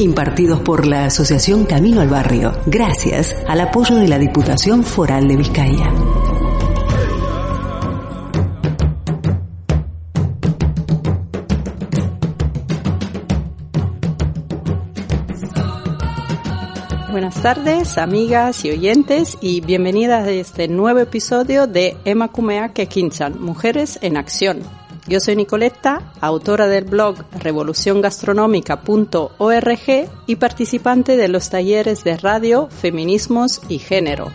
Impartidos por la Asociación Camino al Barrio, gracias al apoyo de la Diputación Foral de Vizcaya. Buenas tardes, amigas y oyentes, y bienvenidas a este nuevo episodio de Emma Kumeake Kinchan, Mujeres en Acción. Yo soy Nicoletta, autora del blog revoluciongastronómica.org y participante de los talleres de radio, feminismos y género.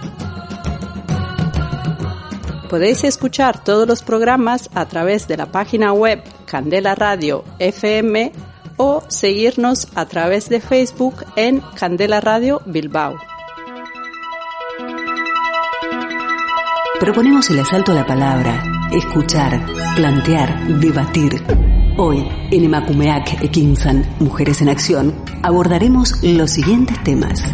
Podéis escuchar todos los programas a través de la página web Candela Radio FM o seguirnos a través de Facebook en Candela Radio Bilbao. Proponemos el asalto a la palabra, escuchar, plantear, debatir. Hoy, en Emakumeak Ekinsan, Mujeres en Acción, abordaremos los siguientes temas.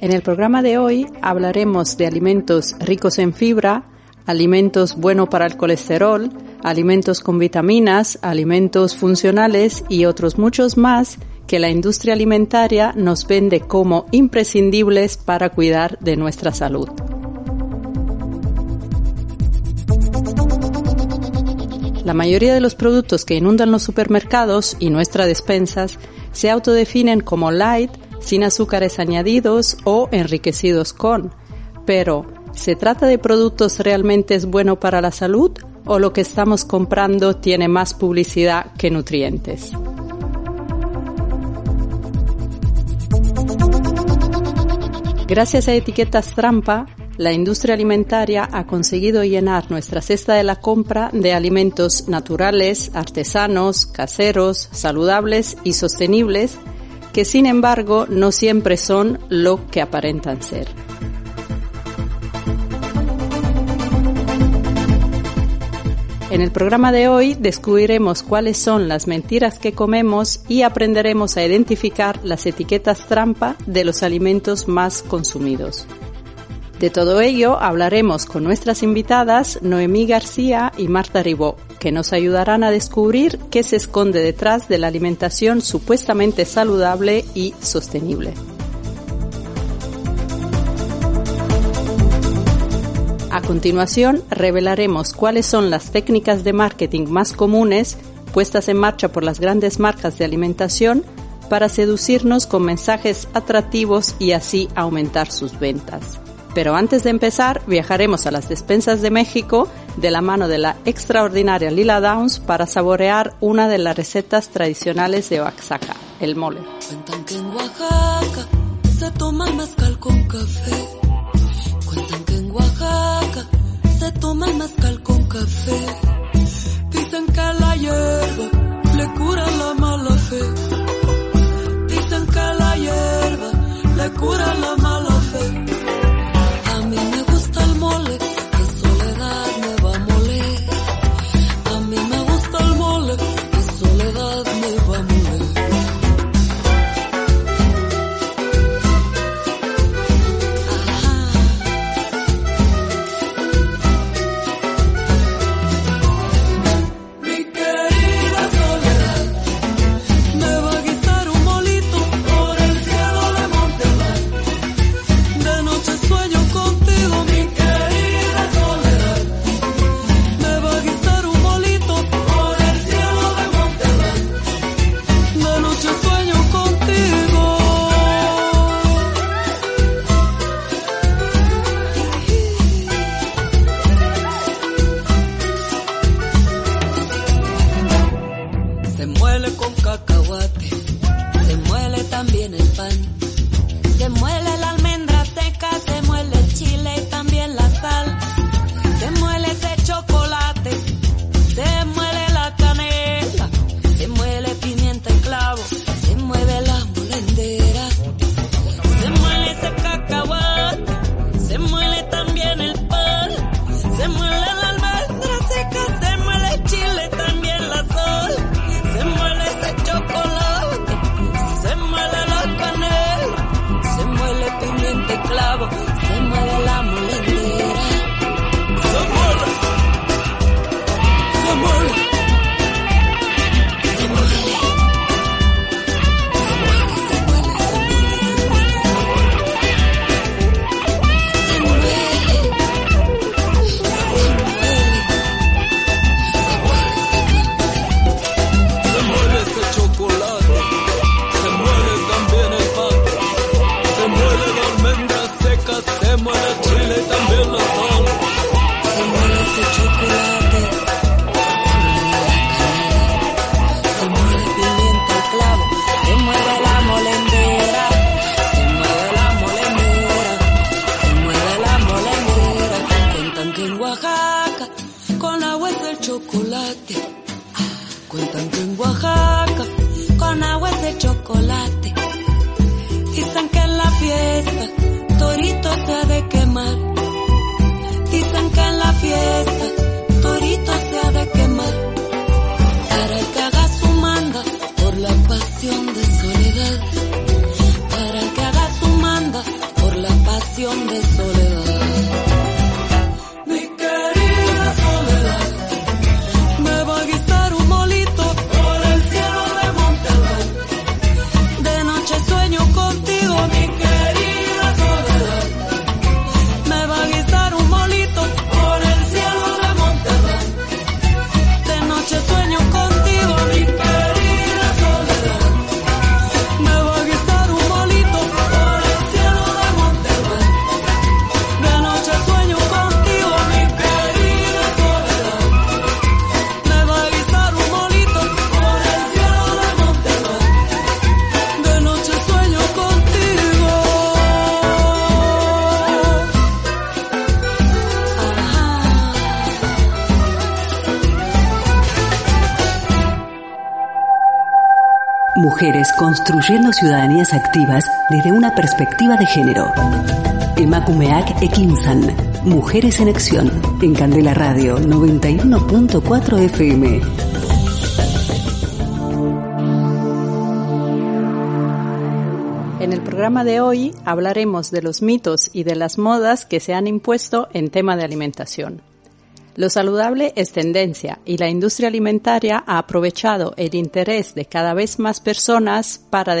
En el programa de hoy hablaremos de alimentos ricos en fibra, alimentos buenos para el colesterol, alimentos con vitaminas, alimentos funcionales y otros muchos más que la industria alimentaria nos vende como imprescindibles para cuidar de nuestra salud. La mayoría de los productos que inundan los supermercados y nuestras despensas se autodefinen como light, sin azúcares añadidos o enriquecidos con. Pero, ¿se trata de productos realmente es bueno para la salud o lo que estamos comprando tiene más publicidad que nutrientes? Gracias a etiquetas trampa, la industria alimentaria ha conseguido llenar nuestra cesta de la compra de alimentos naturales, artesanos, caseros, saludables y sostenibles que sin embargo no siempre son lo que aparentan ser. En el programa de hoy descubriremos cuáles son las mentiras que comemos y aprenderemos a identificar las etiquetas trampa de los alimentos más consumidos. De todo ello hablaremos con nuestras invitadas Noemí García y Marta Ribó, que nos ayudarán a descubrir qué se esconde detrás de la alimentación supuestamente saludable y sostenible. A continuación, revelaremos cuáles son las técnicas de marketing más comunes puestas en marcha por las grandes marcas de alimentación para seducirnos con mensajes atractivos y así aumentar sus ventas. Pero antes de empezar, viajaremos a las despensas de México de la mano de la extraordinaria Lila Downs para saborear una de las recetas tradicionales de Oaxaca, el mole. Cuentan que en Oaxaca se toma con café. Oaxaca se toma el mezcal con café. Dicen que la hierba le cura la mala fe. Dicen que la hierba le cura construyendo ciudadanías activas desde una perspectiva de género. Emakumeak Ekinsan. Mujeres en Acción. En Candela Radio 91.4 FM. En el programa de hoy hablaremos de los mitos y de las modas que se han impuesto en tema de alimentación. Lo saludable es tendencia y la industria alimentaria ha aprovechado el interés de cada vez más personas para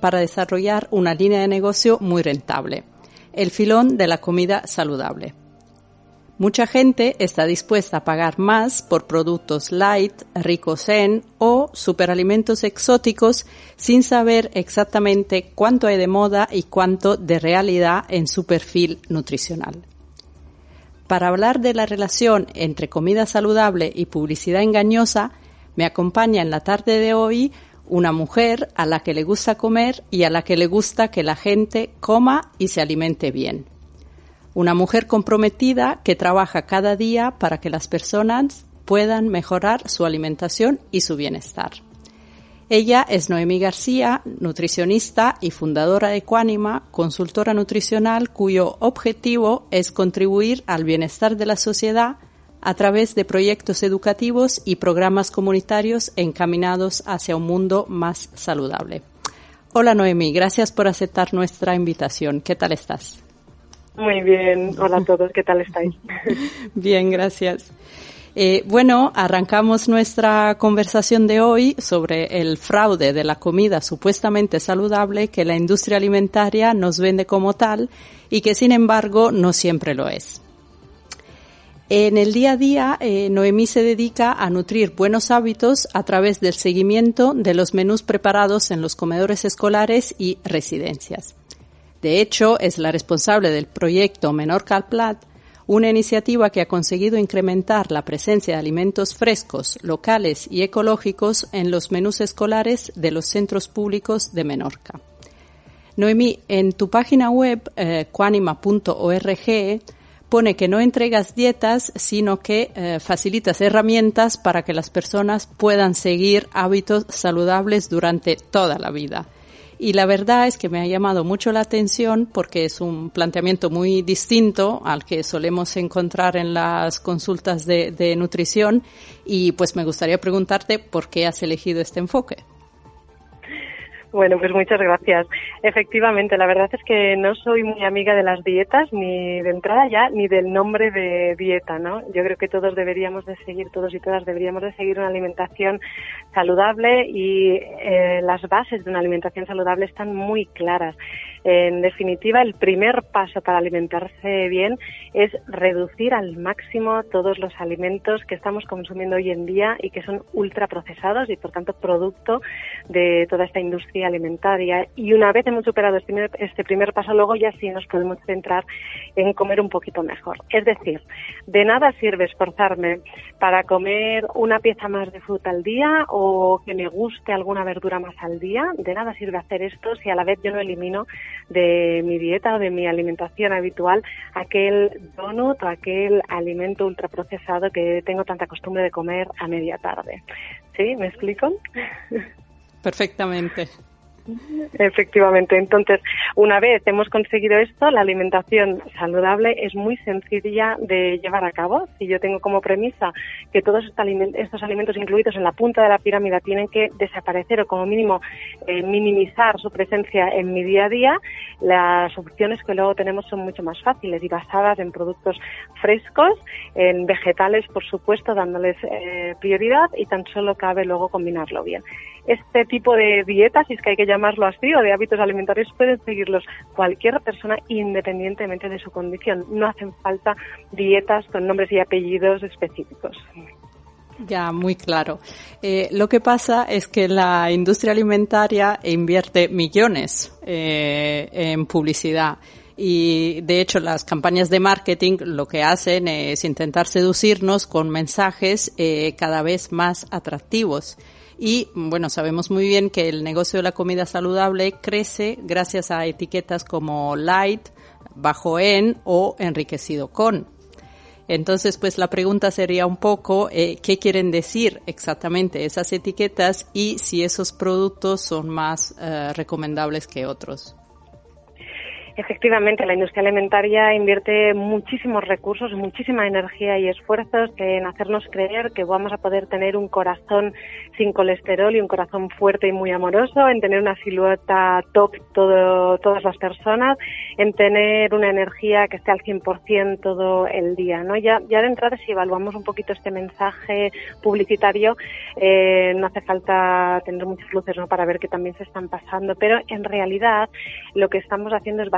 para desarrollar una línea de negocio muy rentable, el filón de la comida saludable. Mucha gente está dispuesta a pagar más por productos light, ricos en o superalimentos exóticos sin saber exactamente cuánto hay de moda y cuánto de realidad en su perfil nutricional. Para hablar de la relación entre comida saludable y publicidad engañosa, me acompaña en la tarde de hoy una mujer a la que le gusta comer y a la que le gusta que la gente coma y se alimente bien. Una mujer comprometida que trabaja cada día para que las personas puedan mejorar su alimentación y su bienestar. Ella es Noemí García, nutricionista y fundadora de Cuánima, consultora nutricional cuyo objetivo es contribuir al bienestar de la sociedad a través de proyectos educativos y programas comunitarios encaminados hacia un mundo más saludable. Hola Noemí, gracias por aceptar nuestra invitación. ¿Qué tal estás? Muy bien, hola a todos, ¿qué tal estáis? bien, gracias. Eh, bueno, arrancamos nuestra conversación de hoy sobre el fraude de la comida supuestamente saludable que la industria alimentaria nos vende como tal y que sin embargo no siempre lo es. En el día a día, eh, Noemí se dedica a nutrir buenos hábitos a través del seguimiento de los menús preparados en los comedores escolares y residencias. De hecho, es la responsable del proyecto Menorca al Plat, una iniciativa que ha conseguido incrementar la presencia de alimentos frescos, locales y ecológicos en los menús escolares de los centros públicos de Menorca. Noemí, en tu página web, eh, pone que no entregas dietas, sino que eh, facilitas herramientas para que las personas puedan seguir hábitos saludables durante toda la vida. Y la verdad es que me ha llamado mucho la atención porque es un planteamiento muy distinto al que solemos encontrar en las consultas de, de nutrición y pues me gustaría preguntarte por qué has elegido este enfoque. Bueno, pues muchas gracias. Efectivamente, la verdad es que no soy muy amiga de las dietas, ni de entrada ya, ni del nombre de dieta, ¿no? Yo creo que todos deberíamos de seguir, todos y todas deberíamos de seguir una alimentación saludable y eh, las bases de una alimentación saludable están muy claras. En definitiva, el primer paso para alimentarse bien es reducir al máximo todos los alimentos que estamos consumiendo hoy en día y que son ultraprocesados y, por tanto, producto de toda esta industria alimentaria. Y una vez hemos superado este primer, este paso, luego ya sí nos podemos centrar en comer un poquito mejor. Es decir, de nada sirve esforzarme para comer una pieza más de fruta al día que me guste alguna verdura más al día. De nada sirve hacer esto si a la vez yo no elimino de mi dieta o de mi alimentación habitual aquel donut o aquel alimento ultraprocesado que tengo tanta costumbre de comer a media tarde. ¿Sí? ¿Me explico? Perfectamente. Efectivamente. Entonces, una vez hemos conseguido esto, la alimentación saludable es muy sencilla de llevar a cabo. Si yo tengo como premisa que todos estos alimentos incluidos en la punta de la pirámide tienen que desaparecer o como mínimo eh, minimizar su presencia en mi día a día, las opciones que luego tenemos son mucho más fáciles y basadas en productos frescos, en vegetales, por supuesto, dándoles eh, prioridad y tan solo cabe luego combinarlo bien este tipo de dietas, si es que hay que llamarlo así, o de hábitos alimentarios, pueden seguirlos cualquier persona independientemente de su condición. No hacen falta dietas con nombres y apellidos específicos. Ya, muy claro. Eh, lo que pasa es que la industria alimentaria invierte millones eh, en publicidad y de hecho las campañas de marketing lo que hacen es intentar seducirnos con mensajes eh, cada vez más atractivos. Y bueno, sabemos muy bien que el negocio de la comida saludable crece gracias a etiquetas como light, bajo en o enriquecido con. Entonces, pues la pregunta sería un poco eh, qué quieren decir exactamente esas etiquetas y si esos productos son más eh, recomendables que otros. Efectivamente, la industria alimentaria invierte muchísimos recursos, muchísima energía y esfuerzos en hacernos creer que vamos a poder tener un corazón sin colesterol y un corazón fuerte y muy amoroso, en tener una silueta top todo, todas las personas, en tener una energía que esté al 100% todo el día. ¿no? Ya, ya de entrada, si evaluamos un poquito este mensaje publicitario, eh, no hace falta tener muchas luces ¿no? para ver que también se están pasando, pero en realidad lo que estamos haciendo es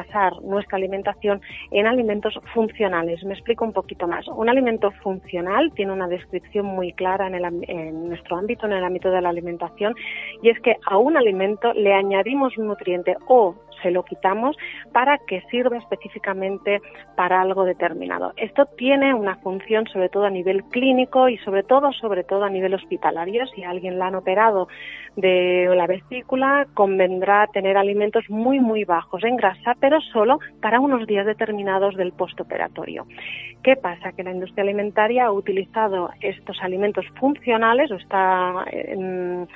nuestra alimentación en alimentos funcionales. Me explico un poquito más. Un alimento funcional tiene una descripción muy clara en, el, en nuestro ámbito, en el ámbito de la alimentación, y es que a un alimento le añadimos un nutriente o se lo quitamos para que sirva específicamente para algo determinado. Esto tiene una función sobre todo a nivel clínico y sobre todo, sobre todo a nivel hospitalario. Si alguien la han operado de la vesícula, convendrá tener alimentos muy, muy bajos en grasa, pero solo para unos días determinados del postoperatorio. ¿Qué pasa? Que la industria alimentaria ha utilizado estos alimentos funcionales o está en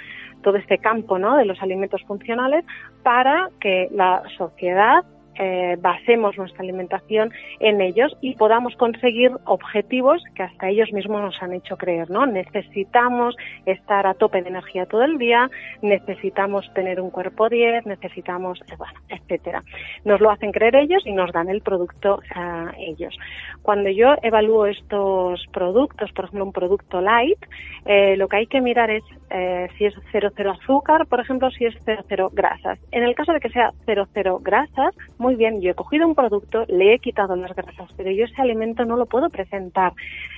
todo este campo ¿no? de los alimentos funcionales para que la sociedad eh, basemos nuestra alimentación en ellos y podamos conseguir objetivos que hasta ellos mismos nos han hecho creer, ¿no? Necesitamos estar a tope de energía todo el día, necesitamos tener un cuerpo 10, necesitamos, eh, bueno, etcétera. Nos lo hacen creer ellos y nos dan el producto a ellos. Cuando yo evalúo estos productos, por ejemplo, un producto light, eh, lo que hay que mirar es si es 00 azúcar, por ejemplo, si es 00 grasas. En el caso de que sea 00 grasas, muy bien, yo he cogido un producto, le he quitado las grasas, pero yo ese alimento no lo puedo presentar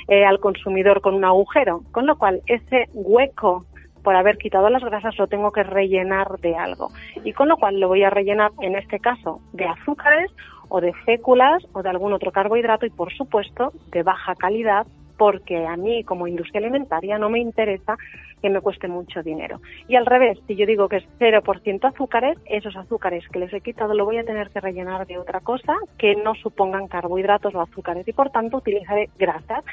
eh, al consumidor con un agujero, con lo cual ese hueco por haber quitado las grasas lo tengo que rellenar de algo. Y con lo cual lo voy a rellenar en este caso de azúcares o de féculas o de algún otro carbohidrato y por supuesto de baja calidad porque a mí como industria alimentaria no me interesa que me cueste mucho dinero. Y al revés, si yo digo que es 0% azúcares, esos azúcares que les he quitado lo voy a tener que rellenar de otra cosa que no supongan carbohidratos o azúcares y por tanto utilizaré grasas.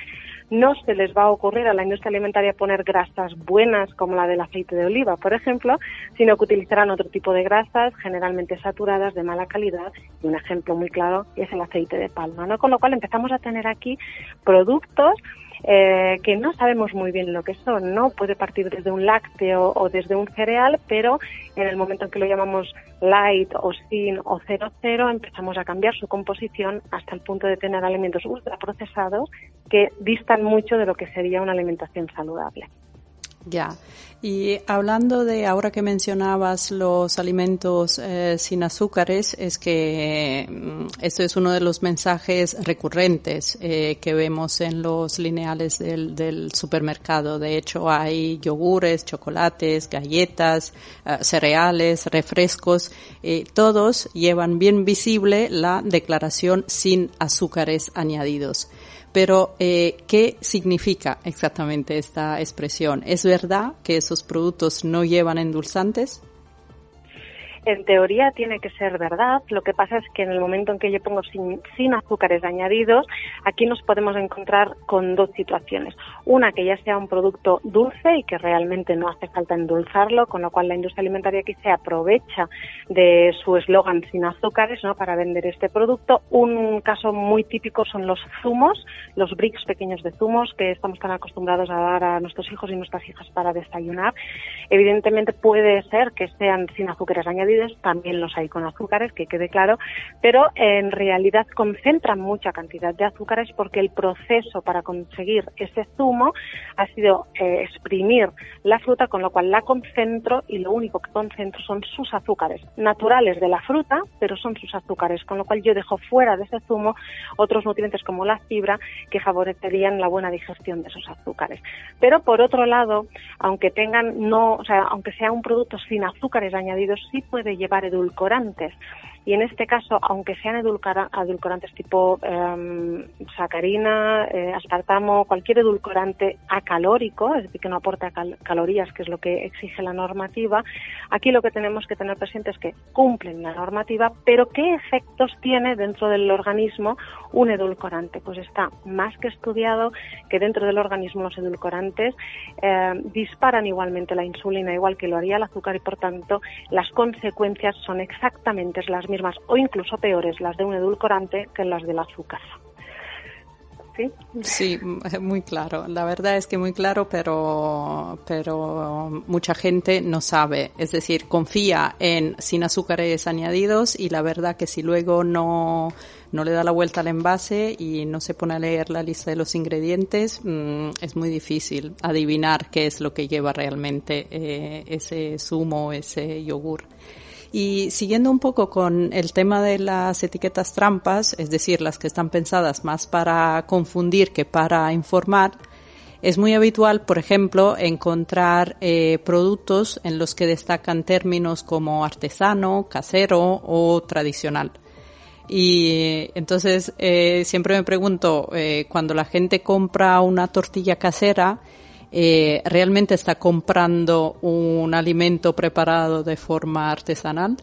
No se les va a ocurrir a la industria alimentaria poner grasas buenas como la del aceite de oliva, por ejemplo, sino que utilizarán otro tipo de grasas, generalmente saturadas, de mala calidad, y un ejemplo muy claro es el aceite de palma, ¿no? Con lo cual empezamos a tener aquí productos eh, que no sabemos muy bien lo que son, ¿no? Puede partir desde un lácteo o desde un cereal, pero en el momento en que lo llamamos light o sin o cero cero empezamos a cambiar su composición hasta el punto de tener alimentos ultraprocesados que distan mucho de lo que sería una alimentación saludable. Ya. Y hablando de ahora que mencionabas los alimentos eh, sin azúcares, es que mm, esto es uno de los mensajes recurrentes eh, que vemos en los lineales del, del, supermercado. De hecho, hay yogures, chocolates, galletas, eh, cereales, refrescos. todos llevan bien visible la declaración sin azúcares añadidos. Pero, eh, ¿qué significa exactamente esta expresión? ¿Es verdad que esos productos no llevan endulzantes? En teoría tiene que ser verdad. Lo que pasa es que en el momento en que yo pongo sin, azúcares añadidos, aquí nos podemos encontrar con dos situaciones. Una, que ya sea un producto dulce y que realmente no hace falta endulzarlo, con lo cual la industria alimentaria aquí se aprovecha de su eslogan sin azúcares ¿no? para vender este producto. Un caso muy típico son los zumos, los bricks pequeños de zumos que estamos tan acostumbrados a dar a nuestros hijos y nuestras hijas para desayunar. Evidentemente puede ser que sean sin azúcares añadidos, también los hay con azúcares, que quede claro, pero en realidad concentran mucha cantidad de azúcares porque el proceso para conseguir ese zumo ha sido eh, exprimir la fruta, con lo cual la concentro y lo único que concentro son sus azúcares naturales de la fruta, pero son sus azúcares, con lo cual yo dejo fuera de ese zumo otros nutrientes como la fibra que favorecerían la buena digestión de esos azúcares. Pero por otro lado, aunque tengan no, o sea, aunque sea un producto sin azúcares añadidos, sí puede llevar edulcorantes y en este caso, aunque sean edulcorantes tipo em, sacarina, eh, aspartamo, cualquier edulcorante acalórico, es decir, que no aporta calorías, que es lo que exige la normativa, aquí lo que tenemos que tener presente es que cumplen la normativa, pero ¿qué efectos tiene dentro del organismo un edulcorante? Pues está más que estudiado que dentro del organismo los edulcorantes em, disparan igualmente la insulina, igual que lo haría el azúcar, y por tanto las consecuencias son exactamente las mismas mismas o incluso peores las de un edulcorante que las del azúcar. ¿Sí? muy claro. La verdad es que muy claro, pero, pero mucha gente no sabe. Es decir, confía en sin azúcares añadidos y la verdad que si luego no, no le da la vuelta al envase y no se pone a leer la lista de los ingredientes, mm, es muy difícil adivinar qué es lo que lleva realmente eh, ese zumo, ese yogur. Y siguiendo un poco con el tema de las etiquetas trampas, es decir, las que están pensadas más para confundir que para informar, es muy habitual, por ejemplo, encontrar eh, productos en los que destacan términos como artesano, casero o tradicional. Y entonces eh, siempre me pregunto, eh, cuando la gente compra una tortilla casera, eh, realmente está comprando un alimento preparado de forma artesanal?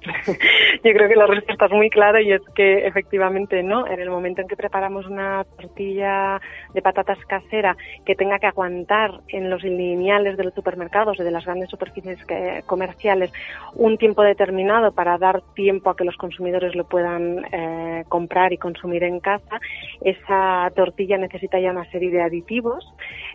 Yo creo que la respuesta es muy clara y es que efectivamente no. En el momento en que preparamos una tortilla de patatas casera que tenga que aguantar en los lineales de los supermercados o de las grandes superficies comerciales un tiempo determinado para dar tiempo a que los consumidores lo puedan eh, comprar y consumir en casa, esa tortilla necesita ya una serie de aditivos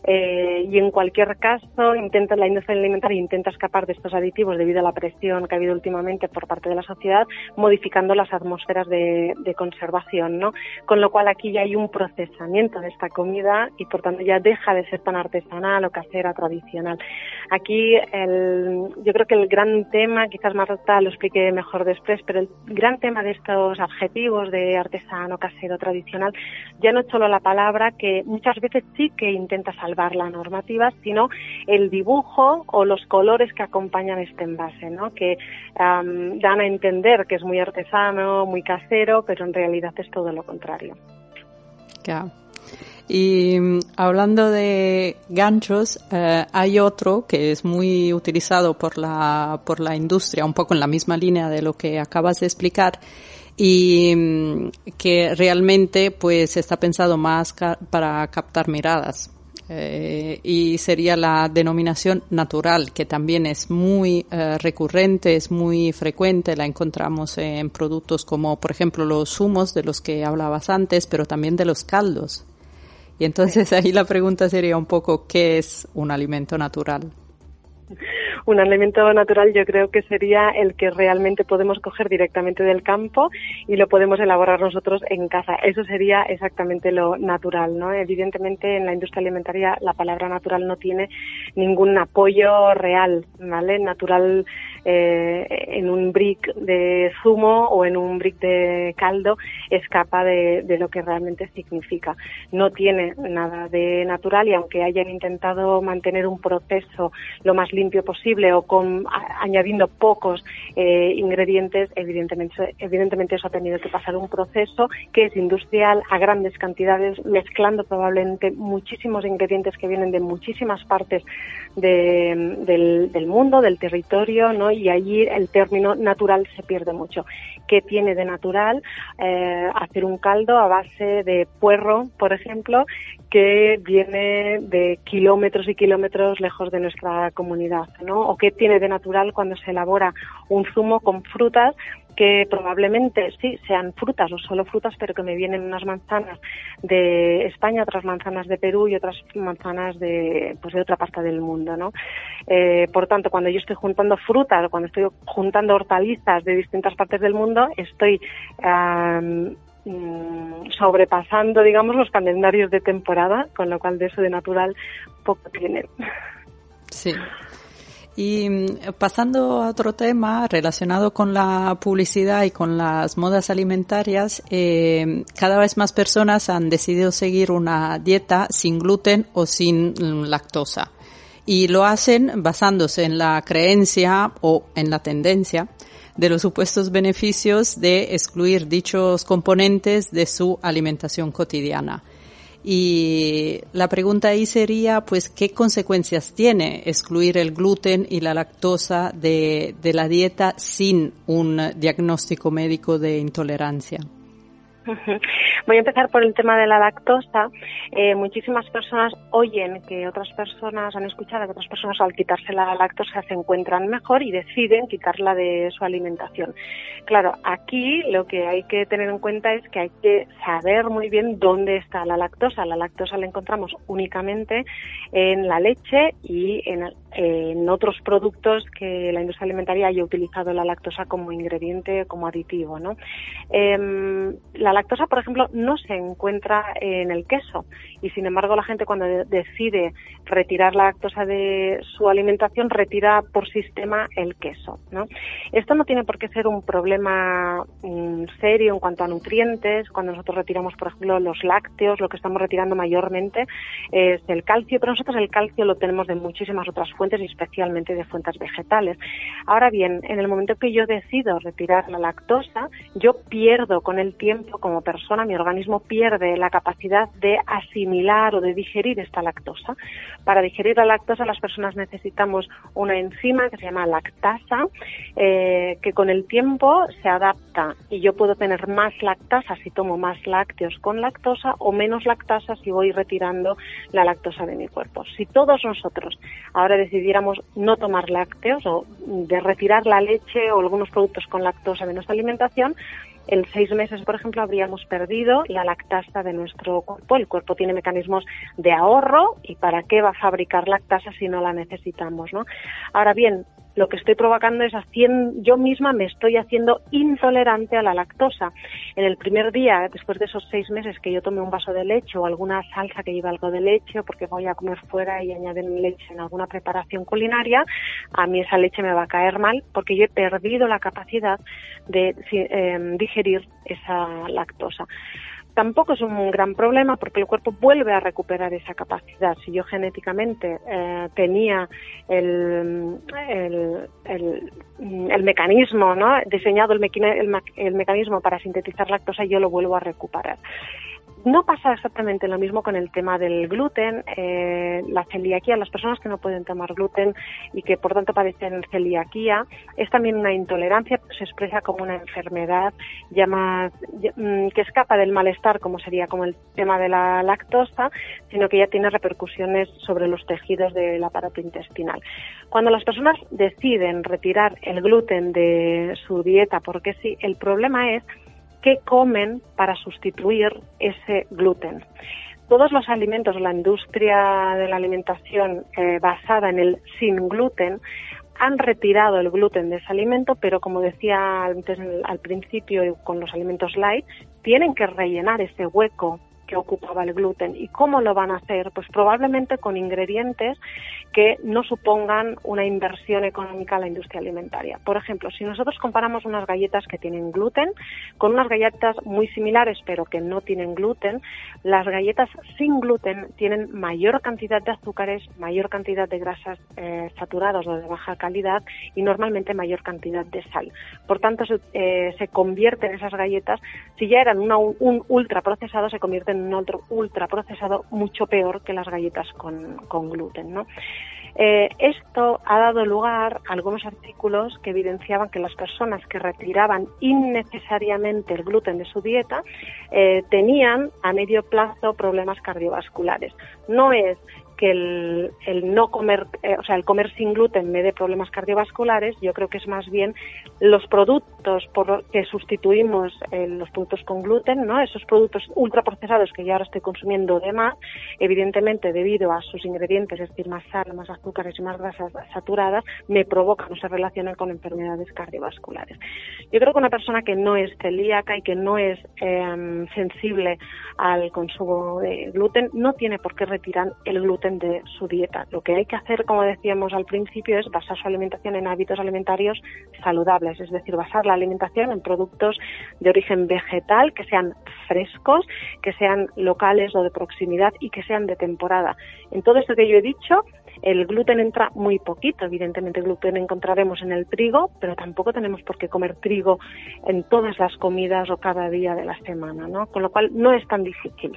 eh, y en cualquier caso intenta la industria alimentaria intenta escapar de estos aditivos debido a la presión que ha habido últimamente por parte de la sociedad modificando las atmósferas de, conservación, ¿no? Con lo cual aquí ya hay un procesamiento de esta comida y por tanto ya deja de ser tan artesanal o casera tradicional. Aquí el, yo creo que el gran tema, quizás Marta lo explique mejor después, pero el gran tema de estos adjetivos de artesano, casero, tradicional, ya no es solo la palabra que muchas veces sí que intenta salvar la normativa, sino el dibujo o los colores que acompañan este envase, ¿no? Que dan a entender que es muy artesano, muy casero, pero en realidad es todo lo contrario. Claro. Y mm, hablando de ganchos, eh, hay otro que es muy utilizado por la, por la industria, un poco en la misma línea de lo que acabas de explicar, y mm, que realmente pues está pensado más para captar miradas. Eh, y sería la denominación natural, que también es muy eh, recurrente, es muy frecuente, la encontramos en productos como, por ejemplo, los zumos de los que hablabas antes, pero también de los caldos. Y entonces ahí la pregunta sería un poco, ¿qué es un alimento natural? Un alimento natural yo creo que sería el que realmente podemos coger directamente del campo y lo podemos elaborar nosotros en casa. Eso sería exactamente lo natural, ¿no? Evidentemente en la industria alimentaria la palabra natural no tiene ningún apoyo real, ¿vale? Natural eh, en un brick de zumo o en un brick de caldo escapa de, lo que realmente significa. No tiene nada de natural y aunque hayan intentado mantener un proceso lo más limpio posible o con añadiendo pocos eh, ingredientes, evidentemente, evidentemente eso ha tenido que pasar un proceso que es industrial a grandes cantidades, mezclando probablemente muchísimos ingredientes que vienen de muchísimas partes del, del, mundo, del territorio, ¿no? Y allí el término natural se pierde mucho. ¿Qué tiene de natural eh, hacer un caldo a base de puerro, por ejemplo, que viene de kilómetros y kilómetros lejos de nuestra comunidad, ¿no? O qué tiene de natural cuando se elabora un zumo con frutas que probablemente sí sean frutas o solo frutas, pero que me vienen unas manzanas de España, otras manzanas de Perú y otras manzanas de, pues de otra parte del mundo, ¿no? Eh, por tanto, cuando yo estoy juntando frutas o cuando estoy juntando hortalizas de distintas partes del mundo, estoy mm, sobrepasando, digamos, los calendarios de temporada, con lo cual de eso de natural poco tienen. Sí. Y mm, pasando a otro tema relacionado con la publicidad y con las modas alimentarias, eh, cada vez más personas han decidido seguir una dieta sin gluten o sin mm, lactosa. Y lo hacen basándose en la creencia o en la tendencia de los supuestos beneficios de excluir dichos componentes de su alimentación cotidiana. Y la pregunta ahí sería, pues, ¿qué consecuencias tiene excluir el gluten y la lactosa de, de la dieta sin un diagnóstico médico de intolerancia? Voy a empezar por el tema de la lactosa. Eh, muchísimas personas oyen que otras personas han escuchado que otras personas al quitarse la lactosa se encuentran mejor y deciden quitarla de su alimentación. Claro, aquí lo que hay que tener en cuenta es que hay que saber muy bien dónde está la lactosa. La lactosa la encontramos únicamente en la leche y en, otros productos que la industria alimentaria haya utilizado la lactosa como ingrediente, como aditivo. ¿no? La lactosa, por ejemplo, no se encuentra en el queso y, sin embargo, la gente cuando decide retirar la lactosa de su alimentación retira por sistema el queso. Esto no tiene por qué ser un problema mm, serio en cuanto a nutrientes. Cuando nosotros retiramos, por ejemplo, los lácteos, lo que estamos retirando mayormente es el calcio, pero nosotros el calcio lo tenemos de muchísimas otras fuentes y especialmente de fuentes vegetales. Ahora bien, en el momento que yo decido retirar la lactosa, yo pierdo con el tiempo como persona, mi organismo pierde la capacidad de asimilar o de digerir esta lactosa. Para digerir la lactosa las personas necesitamos una enzima que se llama lactasa, eh, que con el tiempo se adapta y yo puedo tener más lactasa si tomo más lácteos con lactosa o menos lactasa si voy retirando la lactosa de mi cuerpo. Si todos nosotros ahora decidiéramos no tomar lácteos o de retirar la leche o algunos productos con lactosa de nuestra alimentación, en seis meses, por ejemplo, habríamos perdido la lactasa de nuestro cuerpo. El cuerpo tiene mecanismos de ahorro y ¿para qué va a fabricar lactasa si no la necesitamos? ¿no? Ahora bien, lo que estoy provocando es haciendo, yo misma me estoy haciendo intolerante a la lactosa. En el primer día, después de esos seis meses que yo tome un vaso de leche o alguna salsa que lleva algo de leche porque voy a comer fuera y añaden leche en alguna preparación culinaria, a mí esa leche me va a caer mal porque yo he perdido la capacidad de eh, digerir esa lactosa tampoco es un gran problema porque el cuerpo vuelve a recuperar esa capacidad. Si yo genéticamente eh, tenía el, el, mecanismo, ¿no? diseñado el, el, mecanismo para sintetizar lactosa, yo lo vuelvo a recuperar. No pasa exactamente lo mismo con el tema del gluten, eh, la celiaquía, las personas que no pueden tomar gluten y que por tanto padecen celiaquía, es también una intolerancia, se expresa como una enfermedad ya mm, que escapa del malestar, como sería como el tema de la lactosa, sino que ya tiene repercusiones sobre los tejidos del aparato intestinal. Cuando las personas deciden retirar el gluten de su dieta, porque sí, el problema es qué comen para sustituir ese gluten. Todos los alimentos, la industria de la alimentación eh, basada en el sin gluten, han retirado el gluten de ese alimento, pero como decía antes al principio con los alimentos light, tienen que rellenar ese hueco que ocupaba el gluten. ¿Y cómo lo van a hacer? Pues probablemente con ingredientes que no supongan una inversión económica a la industria alimentaria. Por ejemplo, si nosotros comparamos unas galletas que tienen gluten con unas galletas muy similares pero que no tienen gluten, las galletas sin gluten tienen mayor cantidad de azúcares, mayor cantidad de grasas eh, saturadas o de baja calidad y normalmente mayor cantidad de sal. Por tanto, se, eh, convierten esas galletas, si ya eran un ultraprocesado, se convierten un otro ultraprocesado mucho peor que las galletas con, con gluten. ¿no? Eh, esto ha dado lugar a algunos artículos que evidenciaban que las personas que retiraban innecesariamente el gluten de su dieta eh, tenían a medio plazo problemas cardiovasculares. No es que el, no comer, eh, o sea, el comer sin gluten me dé problemas cardiovasculares, yo creo que es más bien los productos por que sustituimos eh, los productos con gluten, ¿no? Esos productos ultraprocesados que yo ahora estoy consumiendo de más, evidentemente debido a sus ingredientes, es decir, más sal, más azúcares y más grasas saturadas, me provocan o se relacionan con enfermedades cardiovasculares. Yo creo que una persona que no es celíaca y que no es em, sensible al consumo de gluten no tiene por qué retirar el gluten de su dieta. Lo que hay que hacer, como decíamos al principio, es basar su alimentación en hábitos alimentarios saludables, es decir, basar la alimentación en productos de origen vegetal que sean frescos, que sean locales o de proximidad y que sean de temporada. En todo esto que yo he dicho, el gluten entra muy poquito, evidentemente gluten encontraremos en el trigo, pero tampoco tenemos por qué comer trigo en todas las comidas o cada día de la semana, ¿no? Con lo cual no es tan difícil.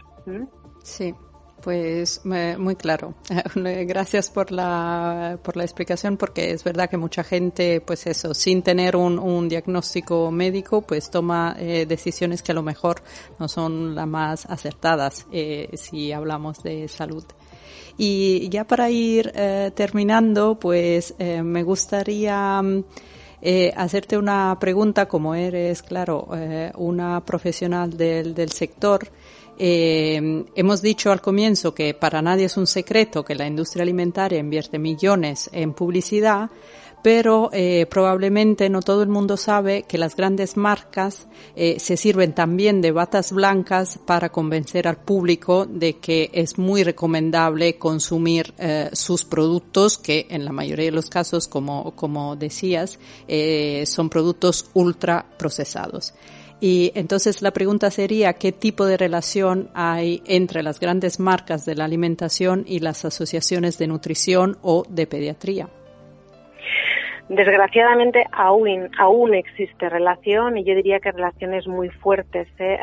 Sí, pues muy claro. Gracias por la, por la explicación porque es verdad que mucha gente, pues eso, sin tener un, un diagnóstico médico, pues toma eh, decisiones que a lo mejor no son las más acertadas eh, si hablamos de salud. Y ya para ir eh, terminando, pues me gustaría hacerte una pregunta, como eres, claro, una profesional del, del sector. Eh, hemos dicho al comienzo que para nadie es un secreto que la industria alimentaria invierte millones en publicidad, pero eh, probablemente no todo el mundo sabe que las grandes marcas eh, se sirven también de batas blancas para convencer al público de que es muy recomendable consumir eh, sus productos, que en la mayoría de los casos, como, como decías, son productos ultra procesados. Y entonces la pregunta sería, ¿qué tipo de relación hay entre las grandes marcas de la alimentación y las asociaciones de nutrición o de pediatría? Desgraciadamente aún, aún existe relación y yo diría que relaciones muy fuertes, ¿eh?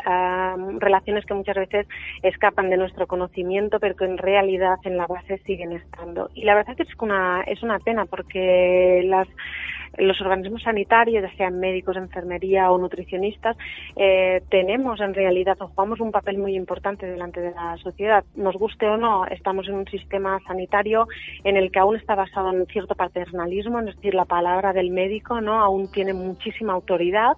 relaciones que muchas veces escapan de nuestro conocimiento pero que en realidad en la base siguen estando. Y la verdad es que es una, es una pena porque las los organismos sanitarios, ya sean médicos, enfermería o nutricionistas, eh, tenemos en realidad o jugamos un papel muy importante delante de la sociedad. Nos guste o no, estamos en un sistema sanitario en el que aún está basado en cierto paternalismo, es decir, la palabra del médico no aún tiene muchísima autoridad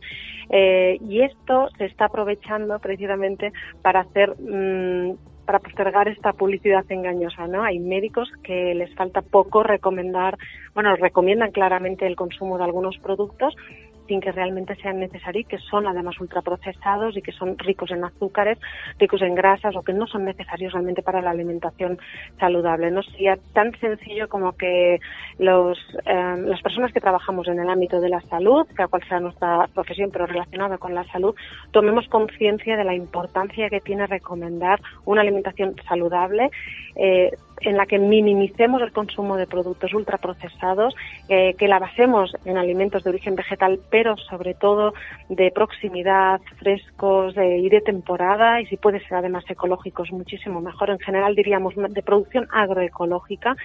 eh, y esto se está aprovechando precisamente para hacer mm, para postergar esta publicidad engañosa, ¿no? Hay médicos que les falta poco recomendar, bueno, recomiendan claramente el consumo de algunos productos, sin que realmente sean necesarios, que son además ultraprocesados y que son ricos en azúcares, ricos en grasas o que no son necesarios realmente para la alimentación saludable. No sería tan sencillo como que los, eh, las personas que trabajamos en el ámbito de la salud, sea cual sea nuestra profesión, pero relacionada con la salud, tomemos conciencia de la importancia que tiene recomendar una alimentación saludable. Eh, en la que minimicemos el consumo de productos ultraprocesados, eh, que la basemos en alimentos de origen vegetal, pero sobre todo de proximidad, frescos eh, y de temporada, y si puede ser además ecológicos, muchísimo mejor. En general diríamos de producción agroecológica,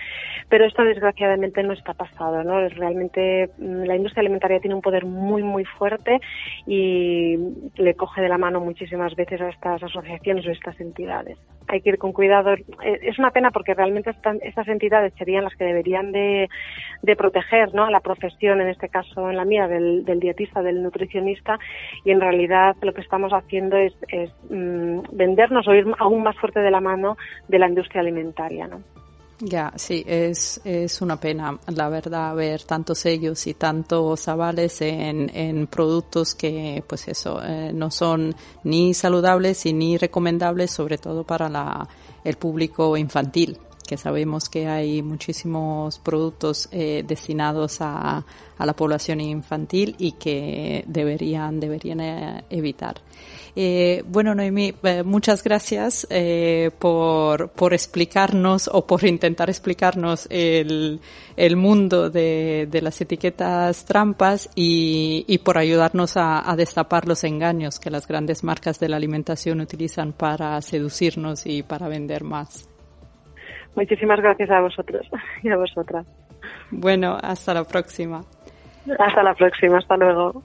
pero esto desgraciadamente no está pasado. ¿no? Realmente mm, la industria alimentaria tiene un poder muy, muy fuerte y le coge de la mano muchísimas veces a estas asociaciones o estas entidades. Hay que ir con cuidado. Eh, es una pena porque realmente estas entidades serían las que deberían de, proteger ¿no? a la profesión, en este caso en la mía, del, dietista, del nutricionista, y en realidad lo que estamos haciendo es, es mm, vendernos o ir aún más fuerte de la mano de la industria alimentaria. ¿no? Ya, sí, es, es una pena, la verdad, ver tantos sellos y tantos avales en, en productos que, pues eso, eh, no son ni saludables y ni recomendables, sobre todo para la, el público infantil que sabemos que hay muchísimos productos eh, destinados a, a, la población infantil y que deberían, deberían eh, evitar. Eh, bueno, Noemí, eh, muchas gracias eh, por, por explicarnos o por intentar explicarnos el, el mundo de, de las etiquetas trampas y, y por ayudarnos a, a, destapar los engaños que las grandes marcas de la alimentación utilizan para seducirnos y para vender más. Muchísimas gracias a vosotros y a vosotras. Bueno, hasta la próxima. Hasta la próxima, hasta luego.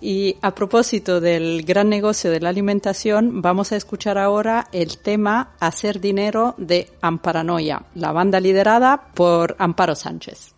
Y a propósito del gran negocio de la alimentación, vamos a escuchar ahora el tema Hacer dinero de Amparanoia, la banda liderada por Amparo Sánchez.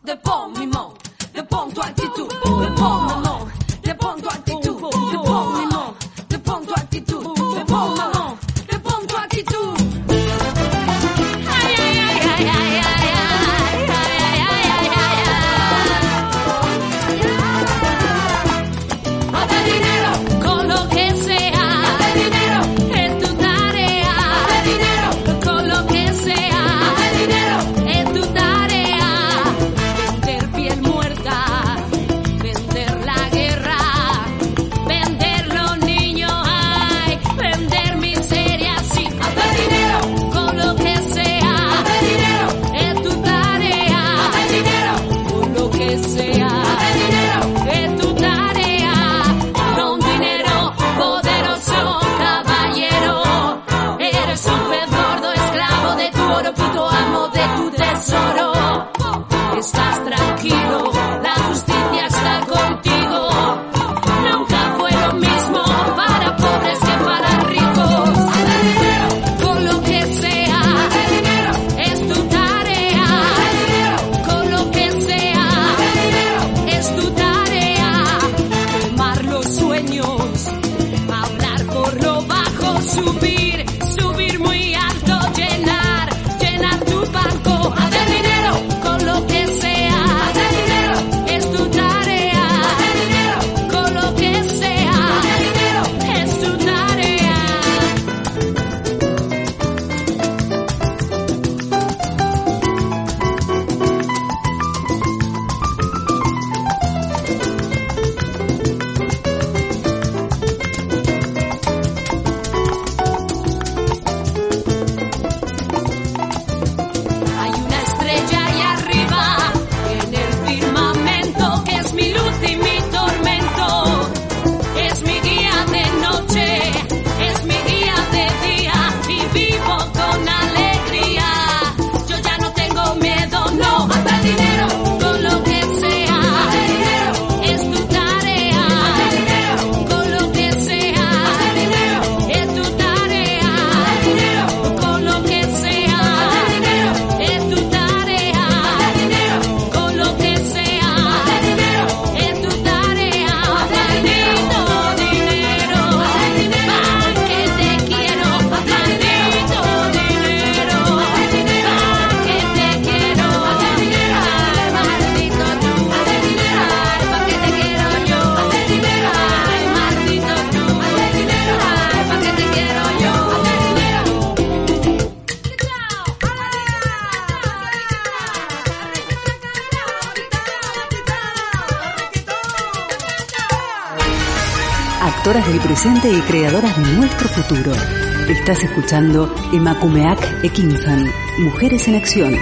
Estás escuchando Emakumeak Ekinsan, Mujeres en Acción.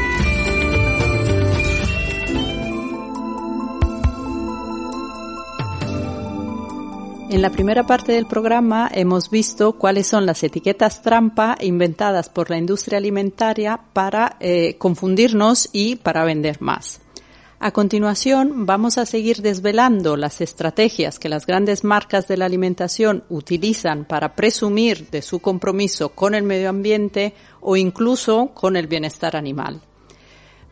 En la primera parte del programa hemos visto cuáles son las etiquetas trampa inventadas por la industria alimentaria para eh, confundirnos y para vender más. A continuación, vamos a seguir desvelando las estrategias que las grandes marcas de la alimentación utilizan para presumir de su compromiso con el medio ambiente o incluso con el bienestar animal.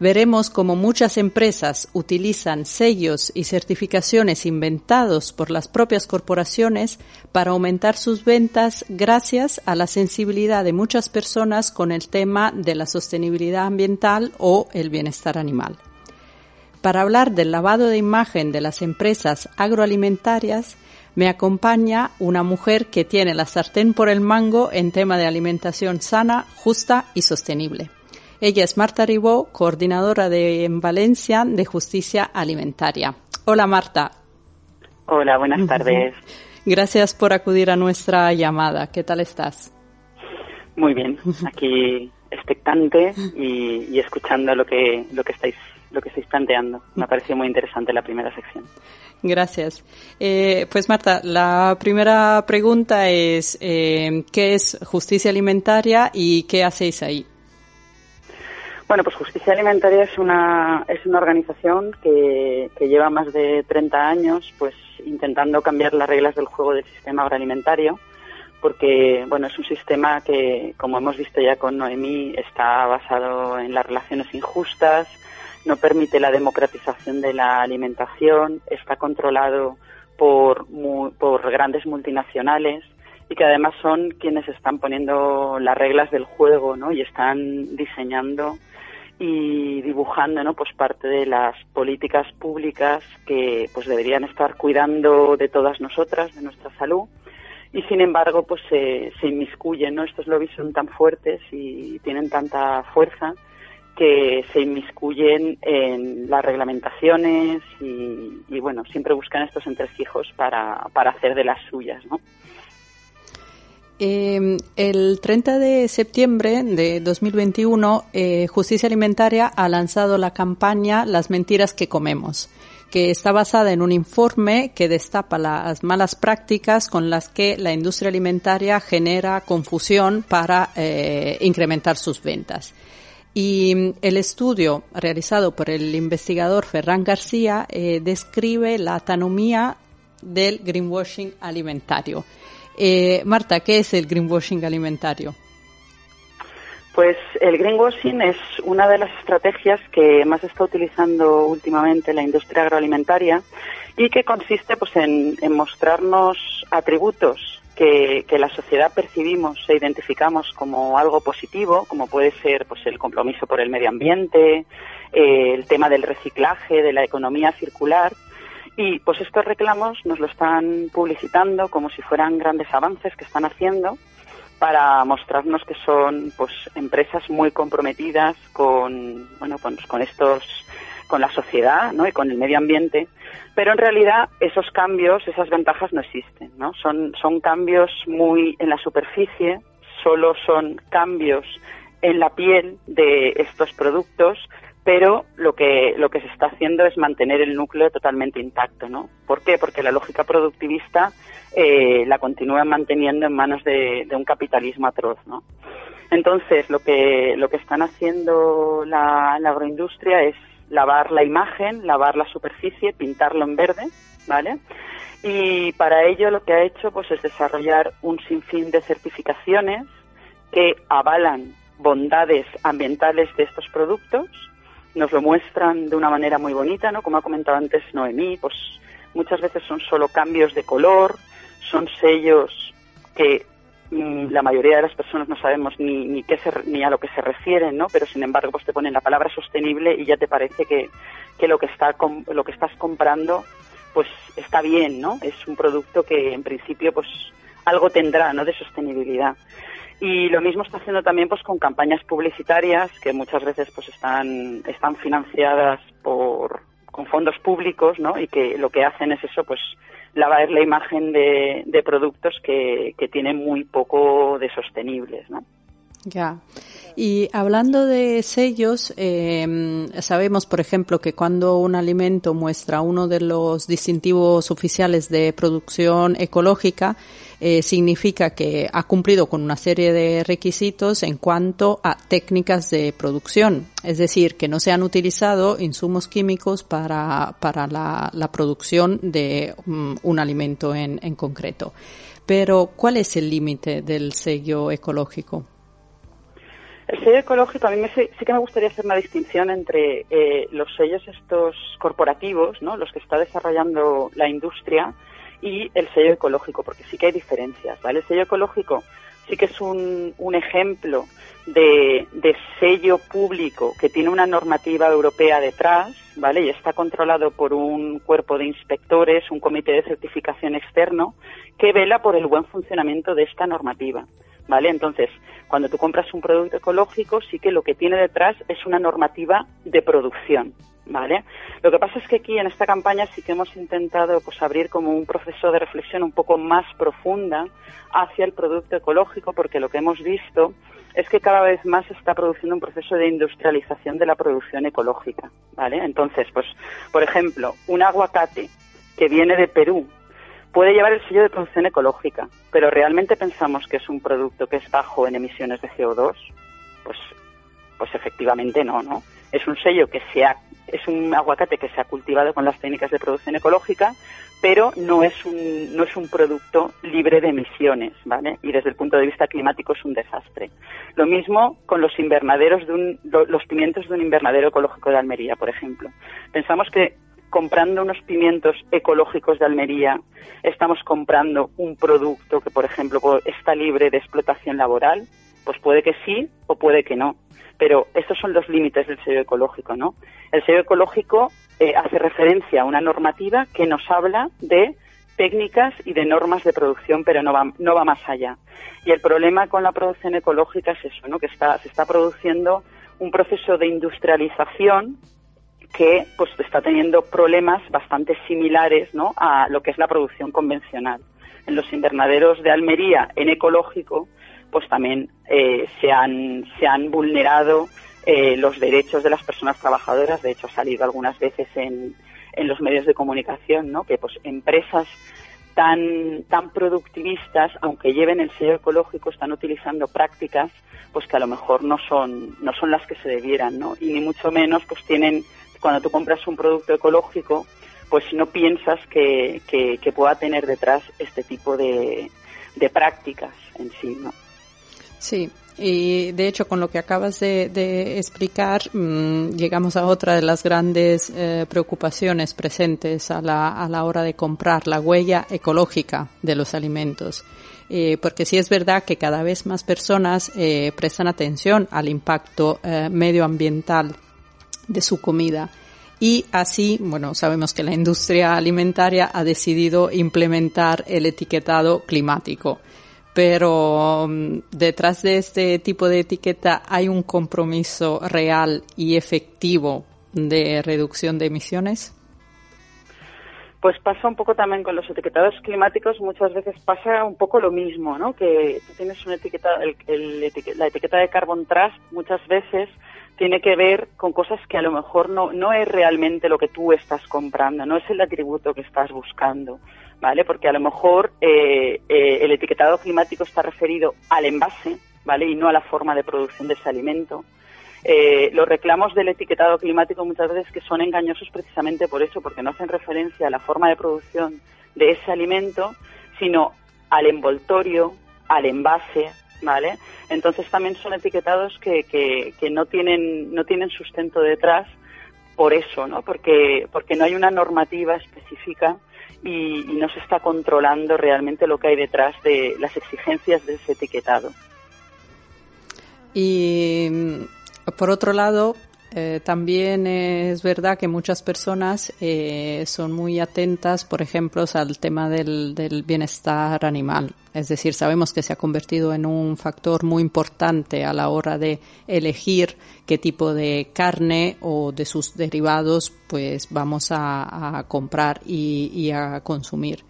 veremos cómo muchas empresas utilizan sellos y certificaciones inventados por las propias corporaciones para aumentar sus ventas gracias a la sensibilidad de muchas personas con el tema de la sostenibilidad ambiental o el bienestar animal. Para hablar del lavado de imagen de las empresas agroalimentarias, me acompaña una mujer que tiene la sartén por el mango en tema de alimentación sana, justa y sostenible. Ella es Marta Ribó, coordinadora de, en Valencia de Justicia Alimentaria. Hola Marta. Hola, buenas tardes. Gracias por acudir a nuestra llamada. ¿Qué tal estás? Muy bien, aquí expectante y, y, escuchando lo que lo que estáis lo que estáis planteando. Me ha parecido muy interesante la primera sección. Gracias. Eh, pues Marta, la primera pregunta es eh, ¿qué es justicia alimentaria y qué hacéis ahí? Bueno, pues Justicia Alimentaria es una, es una organización que, que lleva más de 30 años pues intentando cambiar las reglas del juego del sistema agroalimentario porque bueno es un sistema que como hemos visto ya con Noemí está basado en las relaciones injustas no permite la democratización de la alimentación está controlado por, por grandes multinacionales y que además son quienes están poniendo las reglas del juego ¿no? y están diseñando y dibujando ¿no? pues parte de las políticas públicas que pues deberían estar cuidando de todas nosotras, de nuestra salud y sin embargo pues se, se inmiscuyen, ¿no? Estos lobbies son tan fuertes y tienen tanta fuerza que se inmiscuyen en las reglamentaciones y, bueno, siempre buscan estos entresijos para, para hacer de las suyas, ¿no? Eh, el 30 de septiembre de 2021, eh, Justicia Alimentaria ha lanzado la campaña Las mentiras que comemos, que está basada en un informe que destapa las malas prácticas con las que la industria alimentaria genera confusión para eh, incrementar sus ventas. Y el estudio realizado por el investigador Ferran García eh, describe la atanomía del greenwashing alimentario. Eh, Marta, ¿qué es el greenwashing alimentario? Pues el greenwashing es una de las estrategias que más está utilizando últimamente la industria agroalimentaria y que consiste pues en mostrarnos atributos que, la sociedad percibimos e identificamos como algo positivo, como puede ser pues el compromiso por el medio ambiente, eh, el tema del reciclaje, de la economía circular, y pues estos reclamos nos lo están publicitando como si fueran grandes avances que están haciendo para mostrarnos que son pues empresas muy comprometidas con bueno con, con estos con la sociedad ¿no? y con el medio ambiente pero en realidad esos cambios esas ventajas no existen no son son cambios muy en la superficie solo son cambios en la piel de estos productos pero lo que, lo que se está haciendo es mantener el núcleo totalmente intacto, ¿no? ¿Por qué? Porque la lógica productivista eh, la continúa manteniendo en manos de, de, un capitalismo atroz, ¿no? Entonces, lo que, lo que están haciendo la, la agroindustria es lavar la imagen, lavar la superficie, pintarlo en verde, ¿vale? Y para ello lo que ha hecho pues es desarrollar un sinfín de certificaciones que avalan bondades ambientales de estos productos nos lo muestran de una manera muy bonita, ¿no? Como ha comentado antes Noemí, pues muchas veces son solo cambios de color, son sellos que la mayoría de las personas no sabemos ni, ni, qué se, ni a lo que se refieren, ¿no? Pero sin embargo, pues te ponen la palabra sostenible y ya te parece que, que lo que está lo que estás comprando pues está bien, ¿no? Es un producto que en principio pues algo tendrá, ¿no? De sostenibilidad. Y lo mismo está haciendo también pues con campañas publicitarias que muchas veces pues están, están financiadas por, con fondos públicos, ¿no? Y que lo que hacen es eso, pues lavar la imagen de, de productos que, que tienen muy poco de sostenibles, ¿no? Ya. Y hablando de sellos, eh, sabemos, por ejemplo, que cuando un alimento muestra uno de los distintivos oficiales de producción ecológica, eh, significa que ha cumplido con una serie de requisitos en cuanto a técnicas de producción. Es decir, que no se han utilizado insumos químicos para, para la, producción de um, un alimento en, en concreto. Pero, ¿cuál es el límite del sello ecológico? El sello ecológico, a mí me, sí que me gustaría hacer una distinción entre eh, los sellos estos corporativos, ¿no? los que está desarrollando la industria, y el sello ecológico, porque sí que hay diferencias, ¿vale? El sello ecológico sí que es un, un ejemplo de, de, sello público que tiene una normativa europea detrás, ¿vale? Y está controlado por un cuerpo de inspectores, un comité de certificación externo, que vela por el buen funcionamiento de esta normativa, ¿vale? Entonces, cuando tú compras un producto ecológico, sí que lo que tiene detrás es una normativa de producción, ¿vale? Lo que pasa es que aquí en esta campaña sí que hemos intentado pues abrir como un proceso de reflexión un poco más profunda hacia el producto ecológico porque lo que hemos visto es que cada vez más se está produciendo un proceso de industrialización de la producción ecológica, ¿vale? Entonces, pues por ejemplo, un aguacate que viene de Perú puede llevar el sello de producción ecológica, pero realmente pensamos que es un producto que es bajo en emisiones de CO2, pues pues efectivamente no, ¿no? Es un sello que se ha es un aguacate que se ha cultivado con las técnicas de producción ecológica, pero no es un, no es un producto libre de emisiones, ¿vale? Y desde el punto de vista climático es un desastre. Lo mismo con los invernaderos de un, los pimientos de un invernadero ecológico de Almería, por ejemplo. Pensamos que comprando unos pimientos ecológicos de Almería estamos comprando un producto que, por ejemplo, está libre de explotación laboral, pues puede que sí o puede que no. Pero estos son los límites del sello ecológico, ¿no? El sello ecológico eh, hace referencia a una normativa que nos habla de técnicas y de normas de producción, pero no va, no va más allá. Y el problema con la producción ecológica es eso, ¿no? Que está, se está produciendo un proceso de industrialización que pues está teniendo problemas bastante similares ¿no? a lo que es la producción convencional. En los invernaderos de Almería, en ecológico, pues también eh, se, han, se han vulnerado eh, los derechos de las personas trabajadoras. De hecho, ha salido algunas veces en, en los medios de comunicación, ¿no? Que pues empresas tan, tan productivistas, aunque lleven el sello ecológico, están utilizando prácticas pues que a lo mejor no son, no son las que se debieran, ¿no? Y ni mucho menos pues tienen, cuando tú compras un producto ecológico, pues no piensas que, que, pueda tener detrás este tipo de, prácticas en sí, ¿no? Sí, y de hecho con lo que acabas de, explicar mm, llegamos a otra de las grandes eh, preocupaciones presentes a la, a la hora de comprar la huella ecológica de los alimentos. Eh, porque sí es verdad que cada vez más personas eh, prestan atención al impacto medioambiental de su comida. Y así, bueno, sabemos que la industria alimentaria ha decidido implementar el etiquetado climático pero mm, detrás de este tipo de etiqueta hay un compromiso real y efectivo de reducción de emisiones? Pues pasa un poco también con los etiquetados climáticos, muchas veces pasa un poco lo mismo, ¿no? Que tienes una etiqueta, la etiqueta de Carbon Trust muchas veces tiene que ver con cosas que a lo mejor no, no es realmente lo que tú estás comprando, no es el atributo que estás buscando. ¿vale? Porque a lo mejor eh, eh, el etiquetado climático está referido al envase, ¿vale? Y no a la forma de producción de ese alimento. Eh, los reclamos del etiquetado climático muchas veces que son engañosos precisamente por eso, porque no hacen referencia a la forma de producción de ese alimento, sino al envoltorio, al envase, ¿vale? Entonces también son etiquetados que, que, que no tienen no tienen sustento detrás por eso, ¿no? Porque porque no hay una normativa específica y, no se está controlando realmente lo que hay detrás de las exigencias de ese etiquetado. Y por otro lado, eh, también es verdad que muchas personas eh, son muy atentas, por ejemplo, al tema del, del, bienestar animal. Es decir, sabemos que se ha convertido en un factor muy importante a la hora de elegir qué tipo de carne o de sus derivados pues vamos a, comprar y, y, a consumir.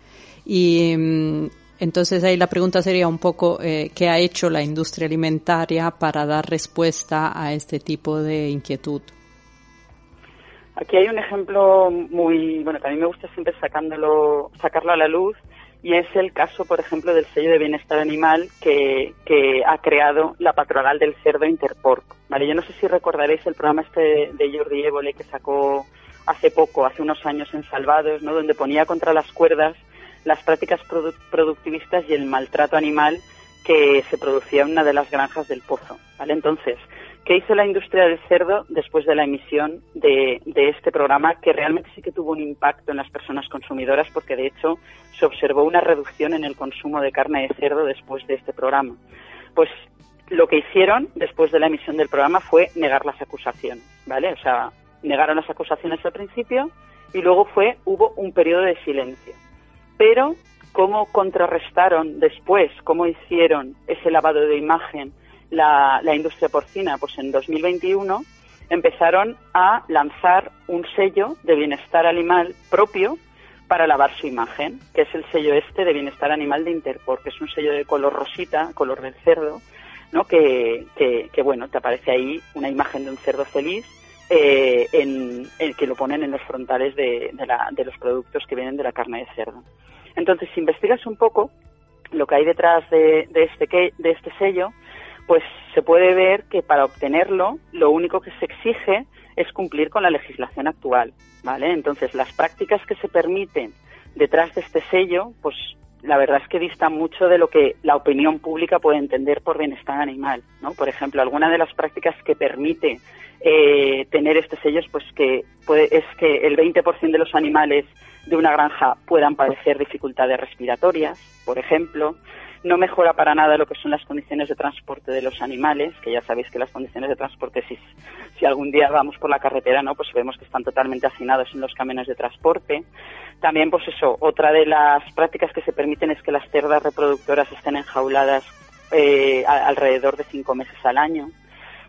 Y mm, entonces ahí la pregunta sería un poco eh, qué ha hecho la industria alimentaria para dar respuesta a este tipo de inquietud. Aquí hay un ejemplo muy, bueno, que a mí me gusta siempre sacándolo, sacarlo a la luz, y es el caso, por ejemplo, del sello de bienestar animal que, que ha creado la patronal del cerdo Interpork. Vale, yo no sé si recordaréis el programa este de Jordi Évole que sacó hace poco, hace unos años en Salvados, ¿no? donde ponía contra las cuerdas las prácticas productivistas y el maltrato animal que se producía en una de las granjas del pozo. ¿vale? Entonces, ¿qué hizo la industria del cerdo después de la emisión de, de, este programa? Que realmente sí que tuvo un impacto en las personas consumidoras porque de hecho se observó una reducción en el consumo de carne de cerdo después de este programa. Pues lo que hicieron después de la emisión del programa fue negar las acusaciones, ¿vale? O sea, negaron las acusaciones al principio y luego fue hubo un periodo de silencio. Pero cómo contrarrestaron después, cómo hicieron ese lavado de imagen la, industria porcina, pues en 2021 empezaron a lanzar un sello de bienestar animal propio para lavar su imagen, que es el sello este de bienestar animal de Interpor, que es un sello de color rosita, color del cerdo, ¿no? que, que, bueno, te aparece ahí una imagen de un cerdo feliz eh, en, el que lo ponen en los frontales de, de, los productos que vienen de la carne de cerdo. Entonces, si investigas un poco lo que hay detrás de, este, de este sello, pues se puede ver que para obtenerlo lo único que se exige es cumplir con la legislación actual, ¿vale? Entonces, las prácticas que se permiten detrás de este sello, pues la verdad es que dista mucho de lo que la opinión pública puede entender por bienestar animal, ¿no? Por ejemplo, alguna de las prácticas que permite eh, tener este sello es pues que puede, es que el 20% de los animales de una granja puedan padecer dificultades respiratorias, por ejemplo. No mejora para nada lo que son las condiciones de transporte de los animales, que ya sabéis que las condiciones de transporte, si, si algún día vamos por la carretera, ¿no? pues vemos que están totalmente hacinados en los camiones de transporte. También, pues eso, otra de las prácticas que se permiten es que las cerdas reproductoras estén enjauladas eh, alrededor de cinco meses al año.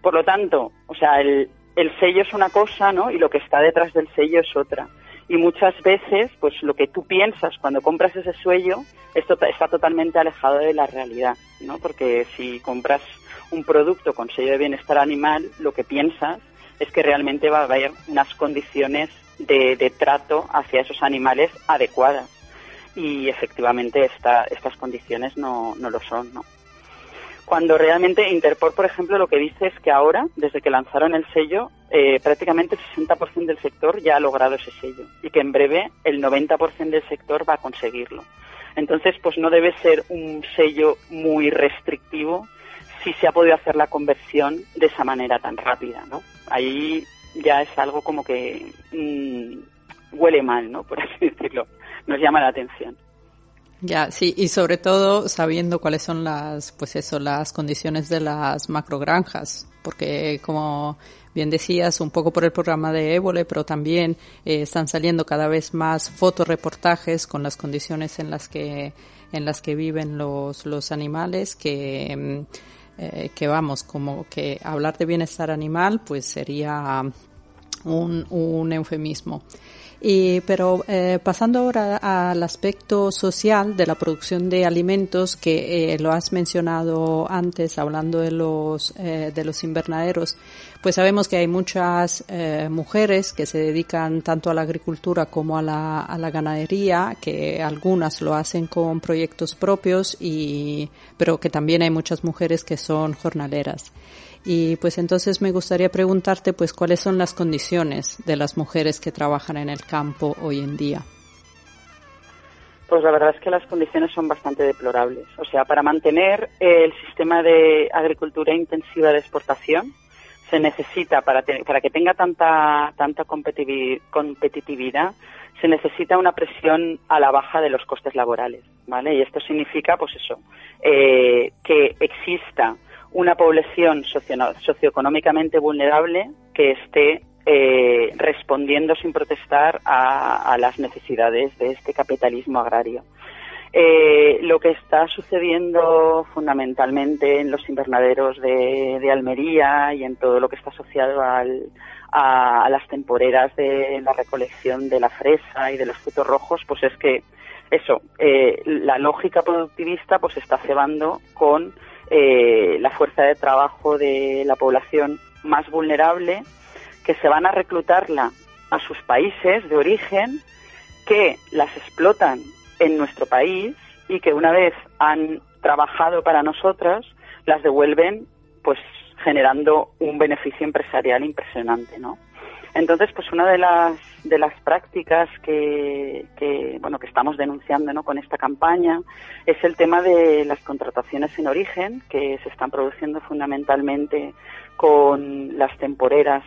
Por lo tanto, o sea, el, el sello es una cosa, ¿no? Y lo que está detrás del sello es otra y muchas veces pues lo que tú piensas cuando compras ese suello esto está totalmente alejado de la realidad, ¿no? Porque si compras un producto con sello de bienestar animal, lo que piensas es que realmente va a haber unas condiciones de, de trato hacia esos animales adecuadas. Y efectivamente esta, estas condiciones no, no lo son, ¿no? Cuando realmente Interpol, por ejemplo, lo que dice es que ahora, desde que lanzaron el sello, eh, prácticamente el 60% del sector ya ha logrado ese sello y que en breve el 90% del sector va a conseguirlo. Entonces, pues no debe ser un sello muy restrictivo si se ha podido hacer la conversión de esa manera tan rápida, ¿no? Ahí ya es algo como que mm, huele mal, ¿no? Por así decirlo. Nos llama la atención. Ya, sí, y sobre todo sabiendo cuáles son las, pues eso, las condiciones de las macrogranjas, porque como bien decías, un poco por el programa de Évole, pero también eh, están saliendo cada vez más fotoreportajes con las condiciones en las que, en las que viven los, los animales que, mm, eh, que vamos, como que hablar de bienestar animal, pues sería un, un eufemismo. Y, pero eh, pasando ahora al aspecto social de la producción de alimentos que eh, lo has mencionado antes hablando de los eh, de los invernaderos, pues sabemos que hay muchas eh, mujeres que se dedican tanto a la agricultura como a la, a la ganadería, que algunas lo hacen con proyectos propios y pero que también hay muchas mujeres que son jornaleras. Y pues entonces me gustaría preguntarte pues cuáles son las condiciones de las mujeres que trabajan en el campo hoy en día. Pues la verdad es que las condiciones son bastante deplorables. O sea, para mantener el sistema de agricultura intensiva de exportación se necesita, para, para que tenga tanta, tanta competitividad, se necesita una presión a la baja de los costes laborales, ¿vale? Y esto significa, pues eso, eh, que exista una población socioeconómicamente vulnerable que esté eh, respondiendo sin protestar a, las necesidades de este capitalismo agrario. Eh, lo que está sucediendo fundamentalmente en los invernaderos de, Almería y en todo lo que está asociado a, las temporeras de la recolección de la fresa y de los frutos rojos, pues es que eso, eh, la lógica productivista pues está cebando con eh, la fuerza de trabajo de la población más vulnerable, que se van a reclutarla a sus países de origen, que las explotan en nuestro país y que una vez han trabajado para nosotras, las devuelven pues generando un beneficio empresarial impresionante, ¿no? Entonces, pues una de las de las prácticas que, bueno que estamos denunciando ¿no? con esta campaña es el tema de las contrataciones en origen que se están produciendo fundamentalmente con las temporeras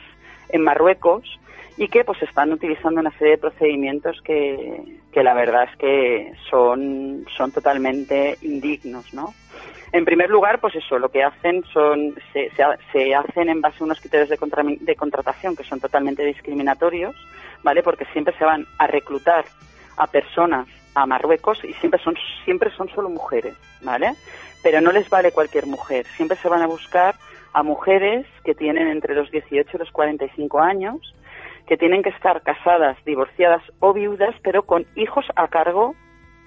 en Marruecos y que pues están utilizando una serie de procedimientos que, que la verdad es que son, son totalmente indignos, ¿no? En primer lugar, pues eso, lo que hacen son, se, se, hacen en base a unos criterios de, de contratación que son totalmente discriminatorios, ¿vale? Porque siempre se van a reclutar a personas a Marruecos y siempre son, siempre son solo mujeres, ¿vale? Pero no les vale cualquier mujer, siempre se van a buscar a mujeres que tienen entre los 18 y los 45 años, que tienen que estar casadas, divorciadas o viudas, pero con hijos a cargo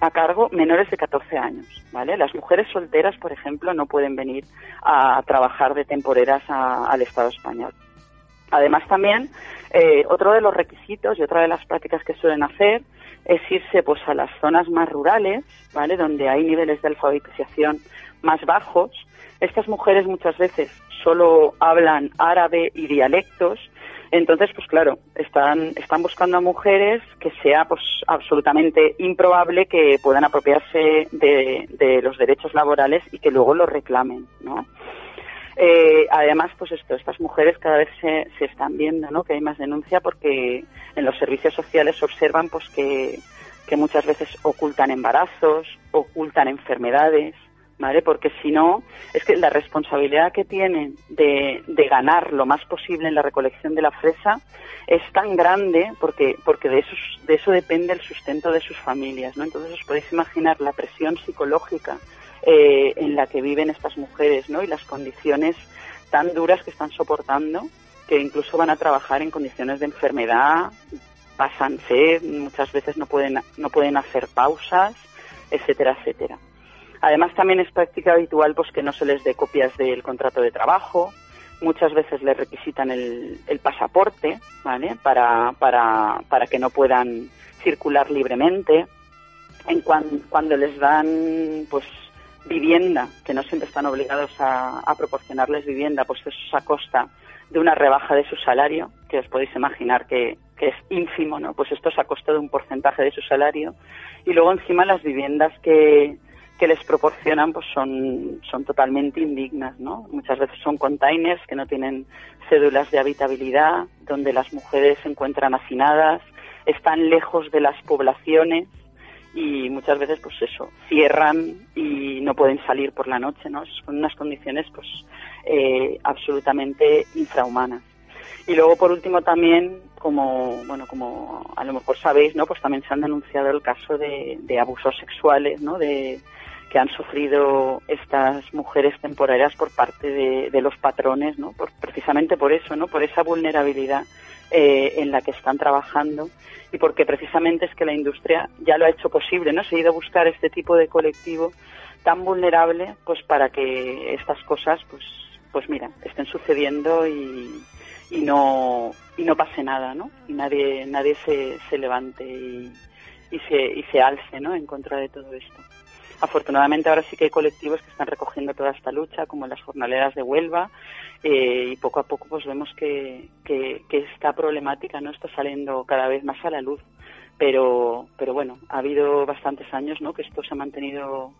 a cargo menores de 14 años, ¿vale? Las mujeres solteras, por ejemplo, no pueden venir a trabajar de temporeras al Estado español. Además, también eh, otro de los requisitos y otra de las prácticas que suelen hacer es irse pues a las zonas más rurales, ¿vale? Donde hay niveles de alfabetización más bajos. Estas mujeres muchas veces solo hablan árabe y dialectos entonces, pues claro, están, están buscando a mujeres que sea pues absolutamente improbable que puedan apropiarse de, los derechos laborales y que luego los reclamen, ¿no? Eh, además, pues esto, estas mujeres cada vez se, se están viendo, ¿no? Que hay más denuncia porque en los servicios sociales observan, pues que muchas veces ocultan embarazos, ocultan enfermedades, ¿vale? Porque si no, es que la responsabilidad que tienen de, ganar lo más posible en la recolección de la fresa es tan grande porque, porque de, eso, de eso depende el sustento de sus familias, ¿no? Entonces os podéis imaginar la presión psicológica eh, en la que viven estas mujeres, ¿no? Y las condiciones tan duras que están soportando que incluso van a trabajar en condiciones de enfermedad, pasan sed, muchas veces no pueden, no pueden hacer pausas, etcétera, etcétera. Además, también es práctica habitual pues, que no se les dé copias del contrato de trabajo. Muchas veces les requisitan el, pasaporte ¿vale? para, para, para que no puedan circular libremente. En cuando les dan pues vivienda, que no siempre están obligados a, proporcionarles vivienda, pues eso es a costa de una rebaja de su salario, que os podéis imaginar que, que, es ínfimo, ¿no? Pues esto es a costa de un porcentaje de su salario. Y luego encima las viviendas que, que les proporcionan pues son, son totalmente indignas, ¿no? Muchas veces son containers que no tienen cédulas de habitabilidad, donde las mujeres se encuentran hacinadas, están lejos de las poblaciones y muchas veces pues eso, cierran y no pueden salir por la noche, ¿no? Son unas condiciones pues eh, absolutamente infrahumanas. Y luego por último también como bueno como a lo mejor sabéis no pues también se han denunciado el caso de, de abusos sexuales no de, que han sufrido estas mujeres temporarias por parte de, los patrones, ¿no? Por, precisamente por eso, ¿no? Por esa vulnerabilidad eh, en la que están trabajando y porque precisamente es que la industria ya lo ha hecho posible, ¿no? Se ha ido a buscar este tipo de colectivo tan vulnerable, pues para que estas cosas, pues, pues mira, estén sucediendo y, y no y no pase nada, ¿no? Y nadie nadie se, se levante y, y se y se alce, ¿no? En contra de todo esto. Afortunadamente ahora sí que hay colectivos que están recogiendo toda esta lucha, como las jornaleras de Huelva, eh, y poco a poco pues vemos que, que, esta problemática no está saliendo cada vez más a la luz. Pero, pero bueno, ha habido bastantes años ¿no? que esto se ha mantenido,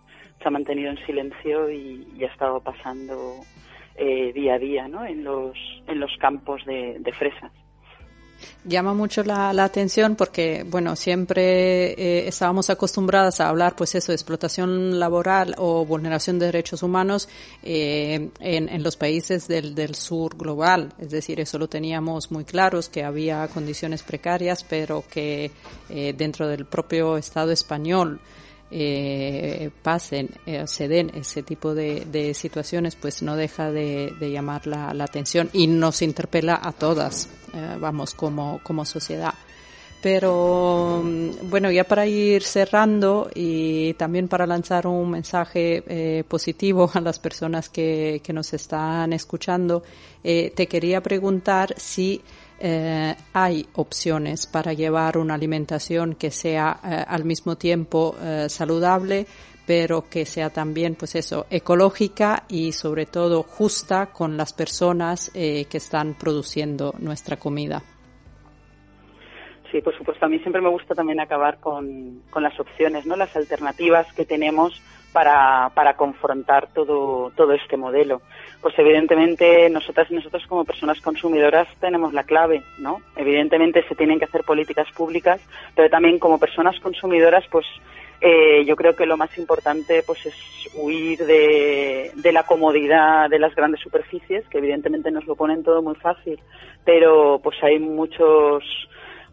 se ha mantenido en silencio y, ha estado pasando eh, día a día ¿no? en, los, en los campos de, de fresas llama mucho la, atención porque, bueno, siempre eh, estábamos acostumbradas a hablar, pues eso, de explotación laboral o vulneración de derechos humanos eh, en, en, los países del, del sur global. Es decir, eso lo teníamos muy claros, que había condiciones precarias, pero que eh, dentro del propio Estado español eh, pasen, eh, se den ese tipo de, de, situaciones, pues no deja de, de llamar la, la, atención y nos interpela a todas, eh, vamos, como, como sociedad. Pero mm, bueno, ya para ir cerrando y también para lanzar un mensaje eh, positivo a las personas que, que nos están escuchando, eh, te quería preguntar si eh, hay opciones para llevar una alimentación que sea eh, al mismo tiempo eh, saludable, pero que sea también, pues eso, ecológica y sobre todo justa con las personas que están produciendo nuestra comida. sí, por supuesto. A mí siempre me gusta también acabar con, con las opciones, ¿no? Las alternativas que tenemos para, para confrontar todo, todo este modelo. Pues evidentemente nosotras y nosotros como personas consumidoras tenemos la clave, ¿no? Evidentemente se tienen que hacer políticas públicas, pero también como personas consumidoras, pues eh, yo creo que lo más importante pues es huir de, de, la comodidad de las grandes superficies, que evidentemente nos lo ponen todo muy fácil, pero pues hay muchos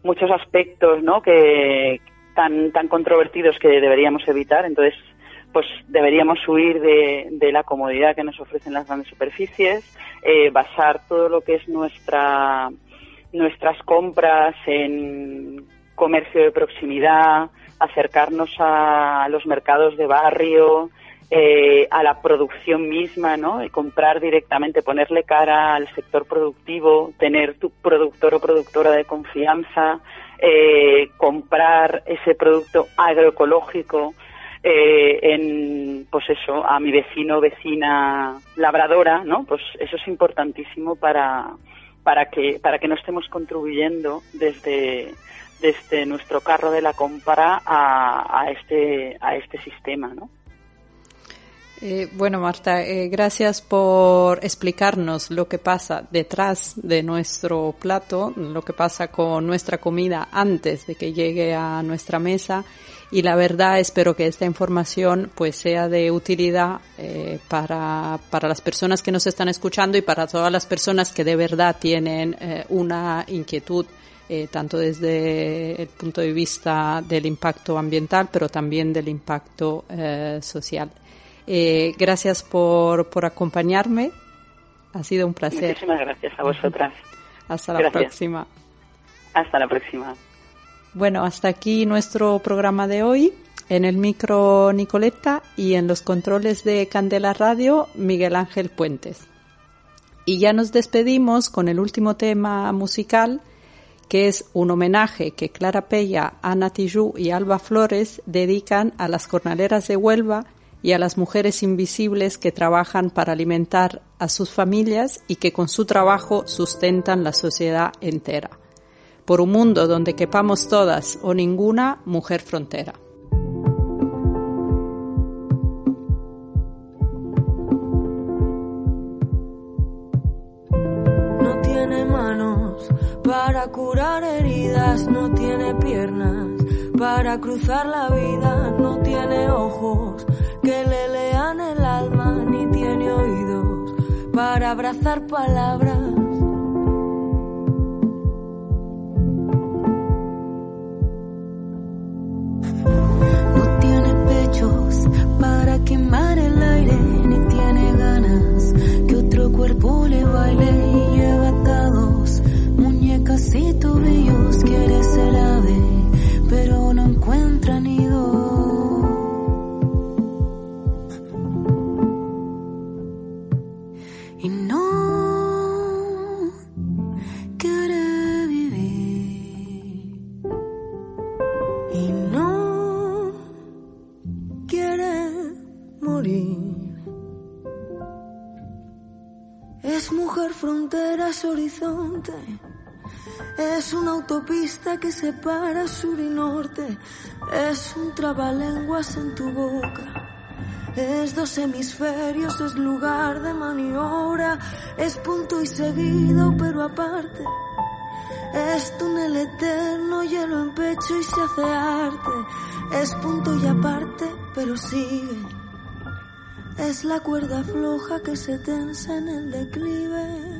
muchos aspectos ¿no? que tan tan controvertidos que deberíamos evitar entonces pues deberíamos huir de, la comodidad que nos ofrecen las grandes superficies eh, basar todo lo que es nuestra nuestras compras en comercio de proximidad acercarnos a los mercados de barrio eh, a la producción misma, ¿no? Y comprar directamente, ponerle cara al sector productivo, tener tu productor o productora de confianza, eh, comprar ese producto agroecológico eh, en, pues eso, a mi vecino, vecina labradora, ¿no? Pues eso es importantísimo para, para que, para que no estemos contribuyendo desde, desde nuestro carro de la compra a, a este, a este sistema, ¿no? Eh, bueno, Marta, eh, gracias por explicarnos lo que pasa detrás de nuestro plato, lo que pasa con nuestra comida antes de que llegue a nuestra mesa. Y la verdad, espero que esta información pues sea de utilidad eh, para, para las personas que nos están escuchando y para todas las personas que de verdad tienen una inquietud tanto desde el punto de vista del impacto ambiental, pero también del impacto social. Eh, gracias por, por acompañarme. Ha sido un placer. Muchísimas gracias a vosotras. Hasta la gracias. próxima. Hasta la próxima. Bueno, hasta aquí nuestro programa de hoy. En el micro Nicoleta y en los controles de Candela Radio, Miguel Ángel Puentes. Y ya nos despedimos con el último tema musical, que es un homenaje que Clara Pella, Ana Tijoux y Alba Flores dedican a las jornaleras de Huelva y a las mujeres invisibles que trabajan para alimentar a sus familias y que con su trabajo sustentan la sociedad entera. Por un mundo donde quepamos todas o ninguna mujer frontera. No tiene manos para curar heridas, no tiene piernas para cruzar la vida, no tiene ojos que le lean el alma ni tiene oídos para abrazar palabras. Horizonte. Es una autopista que separa sur y norte. Es un trabalenguas en tu boca. Es dos hemisferios, es lugar de maniobra, es punto y seguido, pero aparte. Es túnel eterno, hielo en pecho y se hace arte. Es punto y aparte, pero sigue. Es la cuerda floja que se tensa en el declive.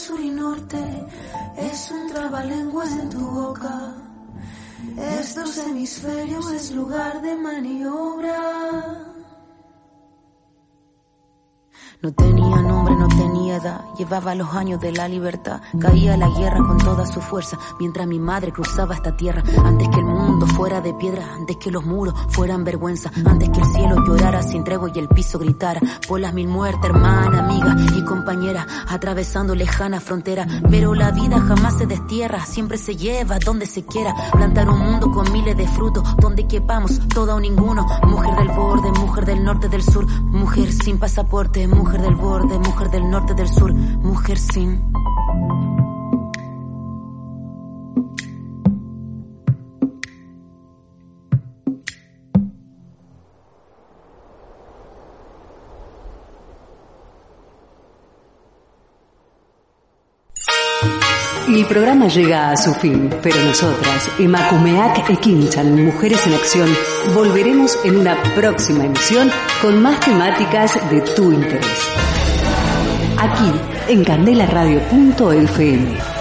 Sur y norte. Es un trabalenguas en tu boca. Es dos hemisferios, es lugar de maniobra. No tenía nombre, no tenía edad, llevaba los años de la libertad. Caía la guerra con toda su fuerza, mientras mi madre cruzaba esta tierra. Antes que el mundo fuera de piedra, antes que los muros fueran vergüenza, antes que el cielo llorara sin tregua y el piso gritara. Por las mil muertes, hermana, amiga y compañera, atravesando lejana frontera. Pero la vida jamás se destierra, siempre se lleva donde se quiera. Plantar un mundo con miles de frutos, donde quepamos, todo o ninguno. Mujer del borde, mujer del norte, del sur, mujer sin pasaporte, mujer mujer del borde, mujer del norte, del sur, mujer sin. El programa llega a su fin, pero nosotras, Emakumeak Ekinchan, Mujeres en Acción, volveremos en una próxima emisión con más temáticas de tu interés. Aquí, en candelaradio.fm.